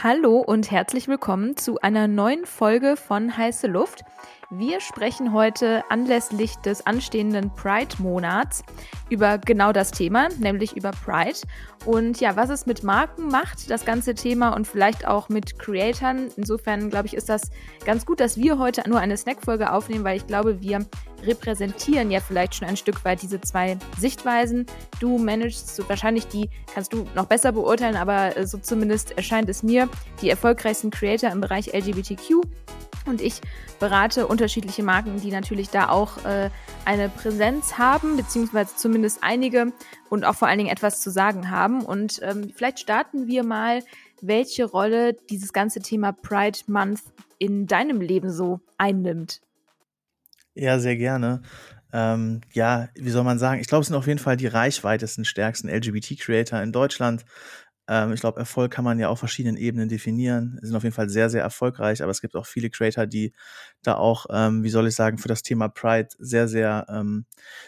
Hallo und herzlich willkommen zu einer neuen Folge von Heiße Luft. Wir sprechen heute anlässlich des anstehenden Pride-Monats über genau das Thema, nämlich über Pride. Und ja, was es mit Marken macht, das ganze Thema und vielleicht auch mit Creatoren. Insofern glaube ich, ist das ganz gut, dass wir heute nur eine Snackfolge aufnehmen, weil ich glaube, wir repräsentieren ja vielleicht schon ein Stück weit diese zwei Sichtweisen. Du managst so wahrscheinlich die, kannst du noch besser beurteilen, aber so zumindest erscheint es mir, die erfolgreichsten Creator im Bereich LGBTQ und ich berate unterschiedliche Marken, die natürlich da auch äh, eine Präsenz haben, beziehungsweise zumindest einige und auch vor allen Dingen etwas zu sagen haben. Und ähm, vielleicht starten wir mal, welche Rolle dieses ganze Thema Pride Month in deinem Leben so einnimmt. Ja, sehr gerne. Ähm, ja, wie soll man sagen? Ich glaube, es sind auf jeden Fall die reichweitesten, stärksten LGBT-Creator in Deutschland. Ähm, ich glaube, Erfolg kann man ja auf verschiedenen Ebenen definieren. Sie sind auf jeden Fall sehr, sehr erfolgreich, aber es gibt auch viele Creator, die da auch, ähm, wie soll ich sagen, für das Thema Pride sehr, sehr, ähm,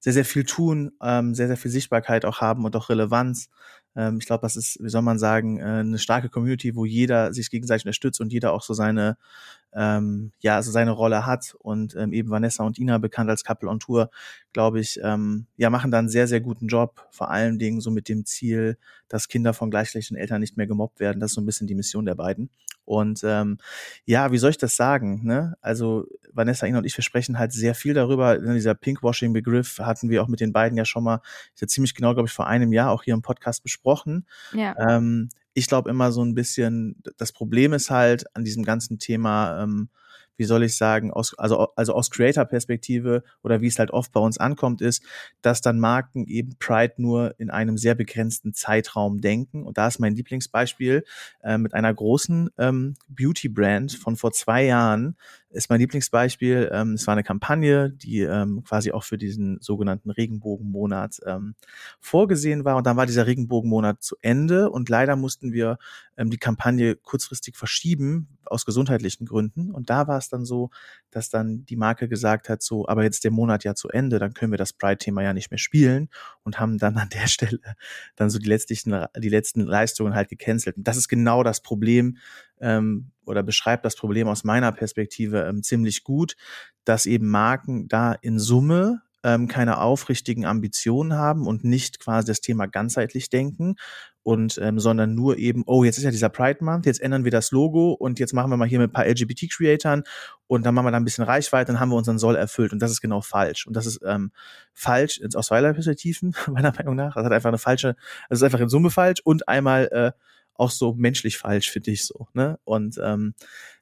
sehr, sehr viel tun, ähm, sehr, sehr viel Sichtbarkeit auch haben und auch Relevanz. Ähm, ich glaube, das ist, wie soll man sagen, äh, eine starke Community, wo jeder sich gegenseitig unterstützt und jeder auch so seine, ähm, ja, also seine Rolle hat. Und ähm, eben Vanessa und Ina, bekannt als Couple on Tour, glaube ich, ähm, ja, machen da einen sehr, sehr guten Job. Vor allen Dingen so mit dem Ziel, dass Kinder von gleichgeschlechtlichen Eltern nicht mehr gemobbt werden. Das ist so ein bisschen die Mission der beiden. Und ähm, ja, wie soll ich das sagen? Ne? Also Vanessa, Ina und ich, wir sprechen halt sehr viel darüber. Dieser Pinkwashing-Begriff hatten wir auch mit den beiden ja schon mal, ja ziemlich genau, glaube ich, vor einem Jahr auch hier im Podcast besprochen. Ja. Ähm, ich glaube immer so ein bisschen, das Problem ist halt an diesem ganzen Thema, ähm, wie soll ich sagen, aus, also, also aus Creator-Perspektive oder wie es halt oft bei uns ankommt, ist, dass dann Marken eben Pride nur in einem sehr begrenzten Zeitraum denken. Und da ist mein Lieblingsbeispiel äh, mit einer großen ähm, Beauty-Brand von vor zwei Jahren, ist mein Lieblingsbeispiel. Ähm, es war eine Kampagne, die ähm, quasi auch für diesen sogenannten Regenbogenmonat ähm, vorgesehen war. Und dann war dieser Regenbogenmonat zu Ende und leider mussten wir ähm, die Kampagne kurzfristig verschieben aus gesundheitlichen Gründen. Und da war es dann so, dass dann die Marke gesagt hat, so, aber jetzt der Monat ja zu Ende, dann können wir das Pride-Thema ja nicht mehr spielen und haben dann an der Stelle dann so die letztlichen, die letzten Leistungen halt gecancelt. Und das ist genau das Problem, ähm, oder beschreibt das Problem aus meiner Perspektive ähm, ziemlich gut, dass eben Marken da in Summe ähm, keine aufrichtigen Ambitionen haben und nicht quasi das Thema ganzheitlich denken und ähm, sondern nur eben, oh, jetzt ist ja dieser Pride Month, jetzt ändern wir das Logo und jetzt machen wir mal hier mit ein paar LGBT-Creatoren und dann machen wir da ein bisschen Reichweite, dann haben wir unseren Soll erfüllt und das ist genau falsch. Und das ist ähm, falsch aus zweierlei Perspektiven, meiner Meinung nach. Das hat einfach eine falsche, das ist einfach in Summe falsch und einmal äh, auch so menschlich falsch, finde ich so. Ne? Und ähm,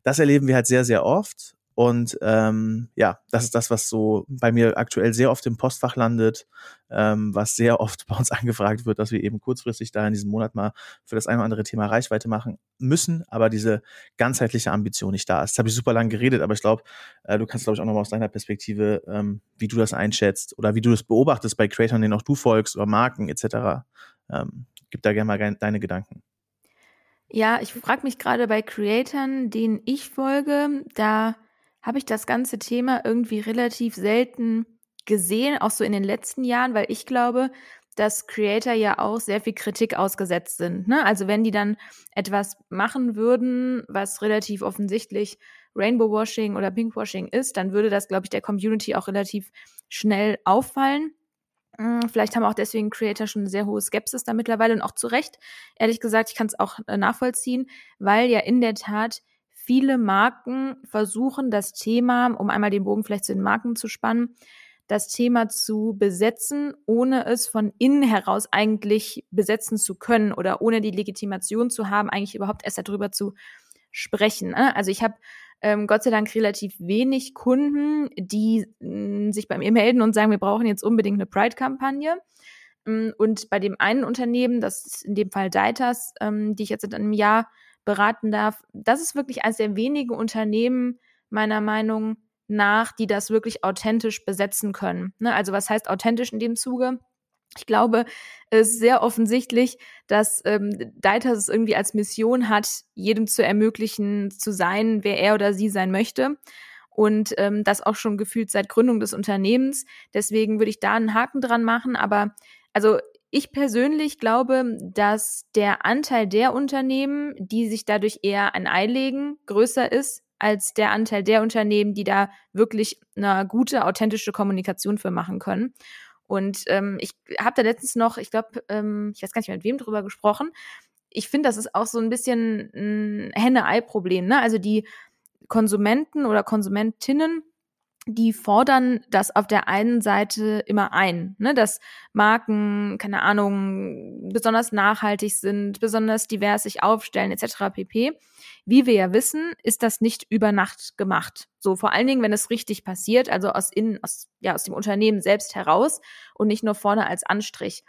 das erleben wir halt sehr, sehr oft. Und ähm, ja, das ist das, was so bei mir aktuell sehr oft im Postfach landet, ähm, was sehr oft bei uns angefragt wird, dass wir eben kurzfristig da in diesem Monat mal für das eine oder andere Thema Reichweite machen müssen, aber diese ganzheitliche Ambition nicht da ist. Das habe ich super lang geredet, aber ich glaube, äh, du kannst, glaube ich, auch nochmal aus deiner Perspektive, ähm, wie du das einschätzt oder wie du das beobachtest bei Creatoren, denen auch du folgst oder Marken etc. Ähm, gib da gerne mal deine Gedanken. Ja, ich frage mich gerade bei Creatoren, denen ich folge, da habe ich das ganze Thema irgendwie relativ selten gesehen, auch so in den letzten Jahren, weil ich glaube, dass Creator ja auch sehr viel Kritik ausgesetzt sind. Ne? Also wenn die dann etwas machen würden, was relativ offensichtlich Rainbow Washing oder Pinkwashing ist, dann würde das, glaube ich, der Community auch relativ schnell auffallen. Hm, vielleicht haben auch deswegen Creator schon eine sehr hohe Skepsis da mittlerweile und auch zu Recht. Ehrlich gesagt, ich kann es auch äh, nachvollziehen, weil ja in der Tat viele Marken versuchen, das Thema, um einmal den Bogen vielleicht zu den Marken zu spannen, das Thema zu besetzen, ohne es von innen heraus eigentlich besetzen zu können oder ohne die Legitimation zu haben, eigentlich überhaupt erst darüber zu sprechen. Ne? Also ich habe ähm, Gott sei Dank relativ wenig Kunden, die mh, mm, sich bei mir melden und sagen, wir brauchen jetzt unbedingt eine Pride-Kampagne. Mm, und bei dem einen Unternehmen, das ist in dem Fall Deitas, ähm, die ich jetzt seit einem Jahr beraten darf, das ist wirklich eines der wenigen Unternehmen meiner Meinung nach, die das wirklich authentisch besetzen können. Ne? Also was heißt authentisch in dem Zuge? Ich glaube, es ist sehr offensichtlich, dass ähm, Deitas es irgendwie als Mission hat, jedem zu ermöglichen, zu sein, wer er oder sie sein möchte. Und ähm, das auch schon gefühlt seit Gründung des Unternehmens. Deswegen würde ich da einen Haken dran machen. Aber also ich persönlich glaube, dass der Anteil der Unternehmen, die sich dadurch eher ein Ei legen, größer ist als der Anteil der Unternehmen, die da wirklich eine gute, authentische Kommunikation für machen können. Und ähm, ich habe da letztens noch, ich glaube, ähm, ich weiß gar nicht mehr mit wem drüber gesprochen. Ich finde, das ist auch so ein bisschen ein Henne-Ei-Problem. Ne? Also die Konsumenten oder Konsumentinnen die fordern das auf der einen Seite immer ein, ne, dass Marken, keine Ahnung, besonders nachhaltig sind, besonders divers sich aufstellen, etc. pp. Wie wir ja wissen, ist das nicht über Nacht gemacht. So vor allen Dingen, wenn es richtig passiert, also aus innen, aus, ja, aus dem Unternehmen selbst heraus und nicht nur vorne als Anstrich.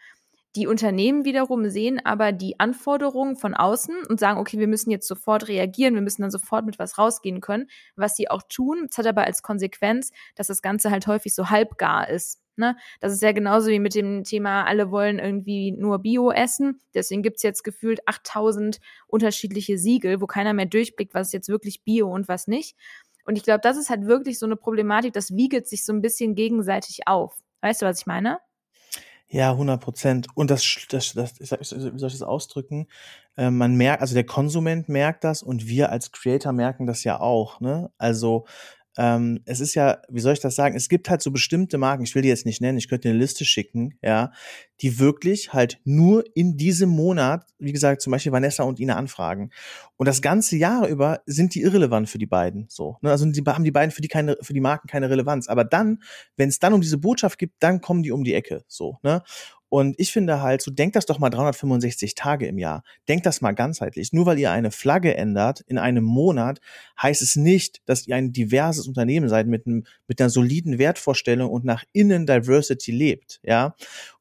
Die Unternehmen wiederum sehen aber die Anforderungen von außen und sagen, okay, wir müssen jetzt sofort reagieren, wir müssen dann sofort mit was rausgehen können, was sie auch tun. Das hat aber als Konsequenz, dass das Ganze halt häufig so halbgar ist. Ne? Das ist ja genauso wie mit dem Thema, alle wollen irgendwie nur Bio essen. Deswegen gibt's jetzt gefühlt 8000 unterschiedliche Siegel, wo keiner mehr durchblickt, was ist jetzt wirklich Bio und was nicht. Und ich glaube, das ist halt wirklich so eine Problematik, das wiegelt sich so ein bisschen gegenseitig auf. Weißt du, was ich meine? Ja, 100 Prozent. Und das, das, das, wie soll ich das ausdrücken? Äh, man merkt, also der Konsument merkt das und wir als Creator merken das ja auch. Ne? Also ähm, es ist ja, wie soll ich das sagen? Es gibt halt so bestimmte Marken, ich will die jetzt nicht nennen, ich könnte eine Liste schicken, ja, die wirklich halt nur in diesem Monat, wie gesagt, zum Beispiel Vanessa und Ina anfragen. Und das ganze Jahr über sind die irrelevant für die beiden, so. Ne? Also die, haben die beiden für die keine, für die Marken keine Relevanz. Aber dann, wenn es dann um diese Botschaft gibt, dann kommen die um die Ecke, so, ne? Und ich finde halt, so denkt das doch mal 365 Tage im Jahr. Denkt das mal ganzheitlich. Nur weil ihr eine Flagge ändert in einem Monat, heißt es nicht, dass ihr ein diverses Unternehmen seid mit, einem, mit einer soliden Wertvorstellung und nach innen Diversity lebt, ja.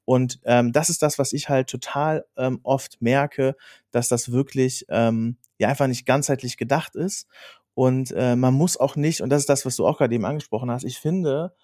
Und ähm, das ist das, was ich halt total ähm, oft merke, dass das wirklich ähm, ja einfach nicht ganzheitlich gedacht ist. Und äh, man muss auch nicht, und das ist das, was du auch gerade eben angesprochen hast, ich finde,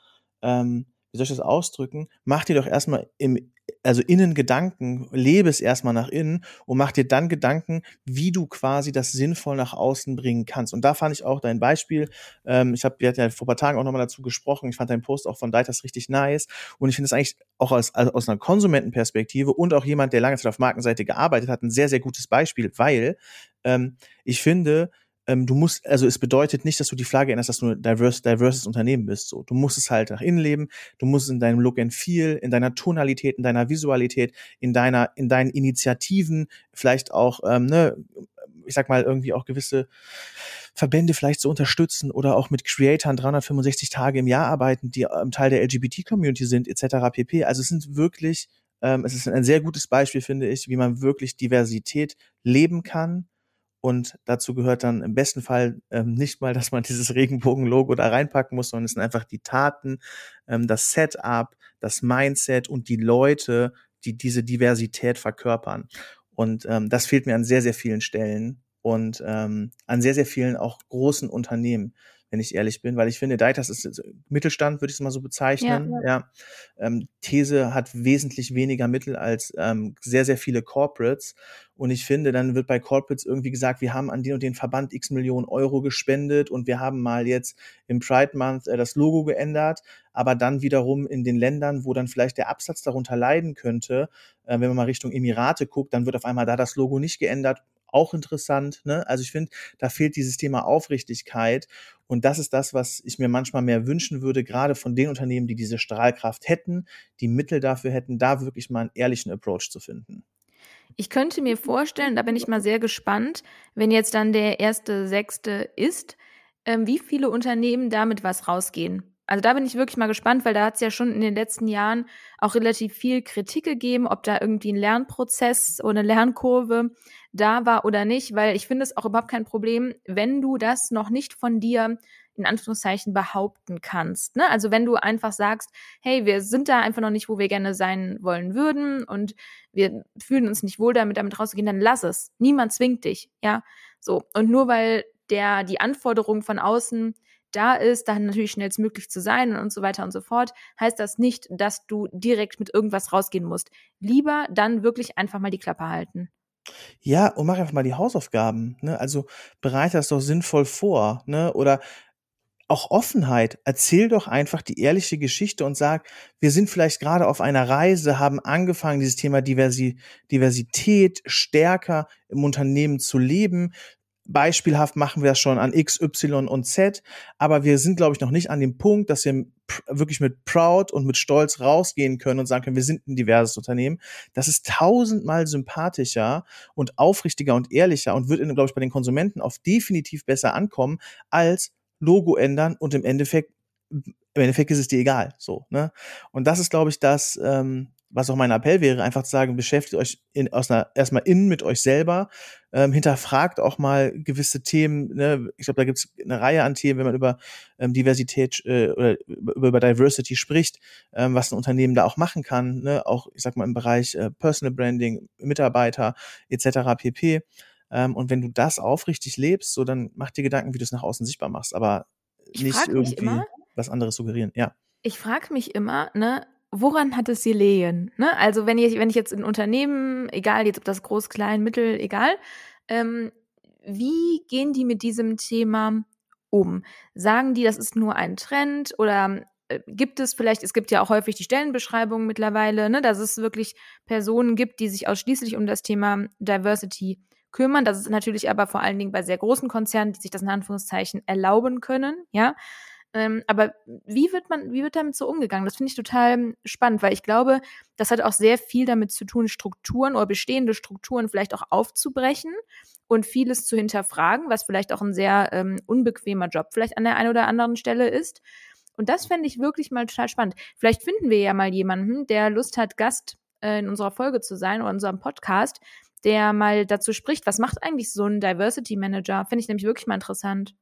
ähm, wie soll ich das ausdrücken? Mach dir doch erstmal im, also innen Gedanken, lebe es erstmal nach innen und mach dir dann Gedanken, wie du quasi das sinnvoll nach außen bringen kannst. Und da fand ich auch dein Beispiel, ähm, ich habe, ja vor paar Tagen auch nochmal dazu gesprochen, ich fand deinen Post auch von Deitas richtig nice und ich finde es eigentlich auch aus, also aus einer Konsumentenperspektive und auch jemand, der lange Zeit auf Markenseite gearbeitet hat, ein sehr, sehr gutes Beispiel, weil ähm, ich finde, ähm, du musst, also es bedeutet nicht, dass du die Flagge änderst, dass du ein diverse, diverses Unternehmen bist. So, du musst es halt nach innen leben, du musst es in deinem Look and Feel, in deiner Tonalität, in deiner Visualität, in deiner, in deinen Initiativen, vielleicht auch, ähm, ne, ich sag mal, irgendwie auch gewisse Verbände vielleicht zu unterstützen oder auch mit Creatoren 365 Tage im Jahr arbeiten, die ähm, Teil der LGBT-Community sind, etc. pp. Also es sind wirklich, ähm, es ist ein sehr gutes Beispiel, finde ich, wie man wirklich Diversität leben kann und dazu gehört dann im besten Fall ähm, nicht mal, dass man dieses Regenbogen-Logo da reinpacken muss, sondern es sind einfach die Taten, ähm, das Setup, das Mindset und die Leute, die diese Diversität verkörpern. Und ähm, das fehlt mir an sehr, sehr vielen Stellen und ähm, an sehr, sehr vielen auch großen Unternehmen wenn ich ehrlich bin, weil ich finde, Deitas ist Mittelstand, würde ich es mal so bezeichnen. Ja, ja. Ähm, These hat wesentlich weniger Mittel als ähm, sehr, sehr viele Corporates. Und ich finde, dann wird bei Corporates irgendwie gesagt, wir haben an den und den Verband x Millionen Euro gespendet und wir haben mal jetzt im Pride Month äh, das Logo geändert. Aber dann wiederum in den Ländern, wo dann vielleicht der Absatz darunter leiden könnte, äh, wenn man mal Richtung Emirate guckt, dann wird auf einmal da das Logo nicht geändert auch interessant. Ne? Also ich finde, da fehlt dieses Thema Aufrichtigkeit. Und das ist das, was ich mir manchmal mehr wünschen würde, gerade von den Unternehmen, die diese Strahlkraft hätten, die Mittel dafür hätten, da wirklich mal einen ehrlichen Approach zu finden. Ich könnte mir vorstellen, da bin ich mal sehr gespannt, wenn jetzt dann der erste Sechste ist, ähm, wie viele Unternehmen damit was rausgehen. Also da bin ich wirklich mal gespannt, weil da hat es ja schon in den letzten Jahren auch relativ viel Kritik gegeben, ob da irgendwie ein Lernprozess oder eine Lernkurve da war oder nicht, weil ich finde es auch überhaupt kein Problem, wenn du das noch nicht von dir in Anführungszeichen behaupten kannst. Ne? Also wenn du einfach sagst, hey, wir sind da einfach noch nicht, wo wir gerne sein wollen würden und wir fühlen uns nicht wohl damit, damit rauszugehen, dann lass es. Niemand zwingt dich, ja. So. Und nur weil der, die Anforderung von außen da ist, dann natürlich schnellstmöglich zu sein und so weiter und so fort, heißt das nicht, dass du direkt mit irgendwas rausgehen musst. Lieber dann wirklich einfach mal die Klappe halten. Ja, und mach einfach mal die Hausaufgaben. Ne? Also bereite das doch sinnvoll vor. Ne? Oder auch Offenheit. Erzähl doch einfach die ehrliche Geschichte und sag, wir sind vielleicht gerade auf einer Reise, haben angefangen, dieses Thema Diversi Diversität stärker im Unternehmen zu leben. Beispielhaft machen wir das schon an X, Y und Z, aber wir sind, glaube ich, noch nicht an dem Punkt, dass wir wirklich mit Proud und mit Stolz rausgehen können und sagen können, wir sind ein diverses Unternehmen. Das ist tausendmal sympathischer und aufrichtiger und ehrlicher und wird, glaube ich, bei den Konsumenten auf definitiv besser ankommen, als Logo ändern und im Endeffekt, im Endeffekt ist es dir egal. So, ne? Und das ist, glaube ich, das, ähm, was auch mein Appell wäre, einfach zu sagen, beschäftigt euch in, aus einer, erstmal innen mit euch selber, ähm, hinterfragt auch mal gewisse Themen. Ne? Ich glaube, da gibt es eine Reihe an Themen, wenn man über ähm, Diversität äh, oder über, über Diversity spricht, ähm, was ein Unternehmen da auch machen kann. Ne? Auch, ich sag mal, im Bereich äh, Personal Branding, Mitarbeiter etc. pp. Ähm, und wenn du das aufrichtig lebst, so dann mach dir Gedanken, wie du es nach außen sichtbar machst, aber ich nicht irgendwie immer, was anderes suggerieren. Ja. Ich frage mich immer, ne, woran hat es gelegen? Ne? Also wenn ich, wenn ich jetzt ein Unternehmen, egal jetzt ob das groß, klein, mittel, egal, ähm, wie gehen die mit diesem Thema um? Sagen die, das ist nur ein Trend oder äh, gibt es vielleicht, es gibt ja auch häufig die Stellenbeschreibungen mittlerweile, ne, dass es wirklich Personen gibt, die sich ausschließlich um das Thema Diversity kümmern. Das ist natürlich aber vor allen Dingen bei sehr großen Konzernen, die sich das in Anführungszeichen erlauben können, ja. Ähm, aber wie wird man, wie wird damit so umgegangen? Das finde ich total spannend, weil ich glaube, das hat auch sehr viel damit zu tun, Strukturen oder bestehende Strukturen vielleicht auch aufzubrechen und vieles zu hinterfragen, was vielleicht auch ein sehr ähm, unbequemer Job vielleicht an der einen oder anderen Stelle ist. Und das fände ich wirklich mal total spannend. Vielleicht finden wir ja mal jemanden, der Lust hat, Gast äh, in unserer Folge zu sein oder in unserem Podcast, der mal dazu spricht, was macht eigentlich so ein Diversity Manager? Finde ich nämlich wirklich mal interessant.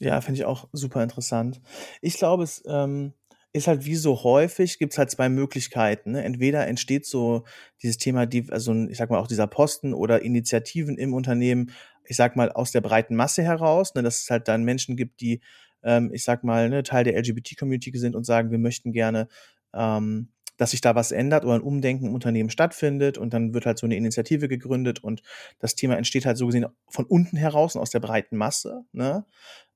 Ja, finde ich auch super interessant. Ich glaube, es ähm, ist halt wie so häufig, gibt es halt zwei Möglichkeiten. Ne? Entweder entsteht so dieses Thema, die, also ich sag mal auch dieser Posten oder Initiativen im Unternehmen, ich sag mal aus der breiten Masse heraus, ne? dass es halt dann Menschen gibt, die, ähm, ich sag mal, ne, Teil der LGBT-Community sind und sagen, wir möchten gerne ähm, dass sich da was ändert oder ein Umdenken im Unternehmen stattfindet und dann wird halt so eine Initiative gegründet und das Thema entsteht halt so gesehen von unten heraus und aus der breiten Masse. Ne?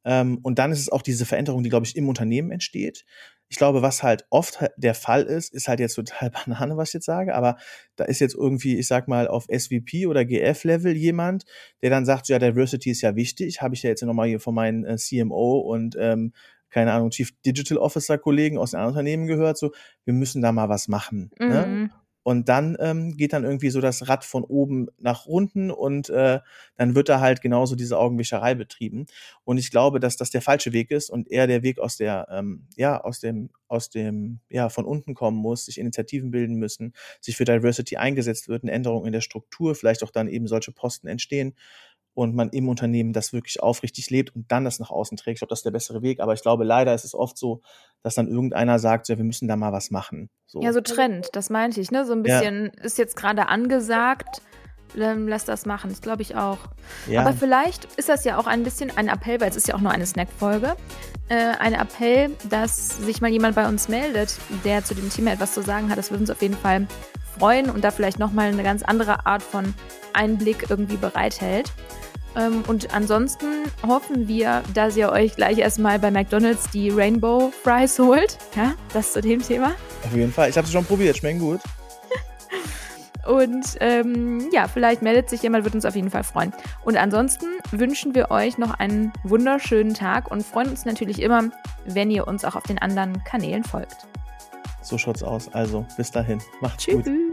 Ähm, und dann ist es auch diese Veränderung, die, glaube ich, im Unternehmen entsteht. Ich glaube, was halt oft der Fall ist, ist halt jetzt total Banane, was ich jetzt sage, aber da ist jetzt irgendwie, ich sag mal, auf SVP oder GF-Level jemand, der dann sagt, ja, Diversity ist ja wichtig, habe ich ja jetzt nochmal hier von meinen äh, CMO und ähm, keine Ahnung, Chief Digital Officer Kollegen aus einem Unternehmen gehört, so, wir müssen da mal was machen. Ne? Mhm. Ne? Und dann ähm, geht dann irgendwie so das Rad von oben nach unten und äh, dann wird da halt genauso diese Augenwischerei betrieben. Und ich glaube, dass das der falsche Weg ist und eher der Weg aus der, ähm, ja, aus dem, aus dem, ja, von unten kommen muss, sich Initiativen bilden müssen, sich für Diversity eingesetzt wird, eine Änderung in der Struktur, vielleicht auch dann eben solche Posten entstehen und man im Unternehmen das wirklich aufrichtig lebt und dann das nach außen trägt. Ich glaube, das ist der bessere Weg. Aber ich glaube, leider ist es oft so, dass dann irgendeiner sagt, ja, wir müssen da mal was machen. So. Ja, so Trend, das meinte ich, ne? So ein bisschen ja. ist jetzt gerade angesagt. Ähm, lass das machen, das glaube ich auch. Ja. Aber vielleicht ist das ja auch ein bisschen ein Appell, weil es ist ja auch nur eine Snack-Folge. Äh, ein Appell, dass sich mal jemand bei uns meldet, der zu dem Thema etwas zu sagen hat. Das würde uns auf jeden Fall freuen und da vielleicht nochmal eine ganz andere Art von Einblick irgendwie bereithält. Ähm, und ansonsten hoffen wir, dass ihr euch gleich erstmal bei McDonalds die Rainbow Fries holt. Ja, das zu dem Thema. Auf jeden Fall. Ich habe sie schon probiert, schmecken gut. Und ähm, ja, vielleicht meldet sich jemand, wird uns auf jeden Fall freuen. Und ansonsten wünschen wir euch noch einen wunderschönen Tag und freuen uns natürlich immer, wenn ihr uns auch auf den anderen Kanälen folgt. So schaut's aus. Also bis dahin. Macht's Tschüss. gut.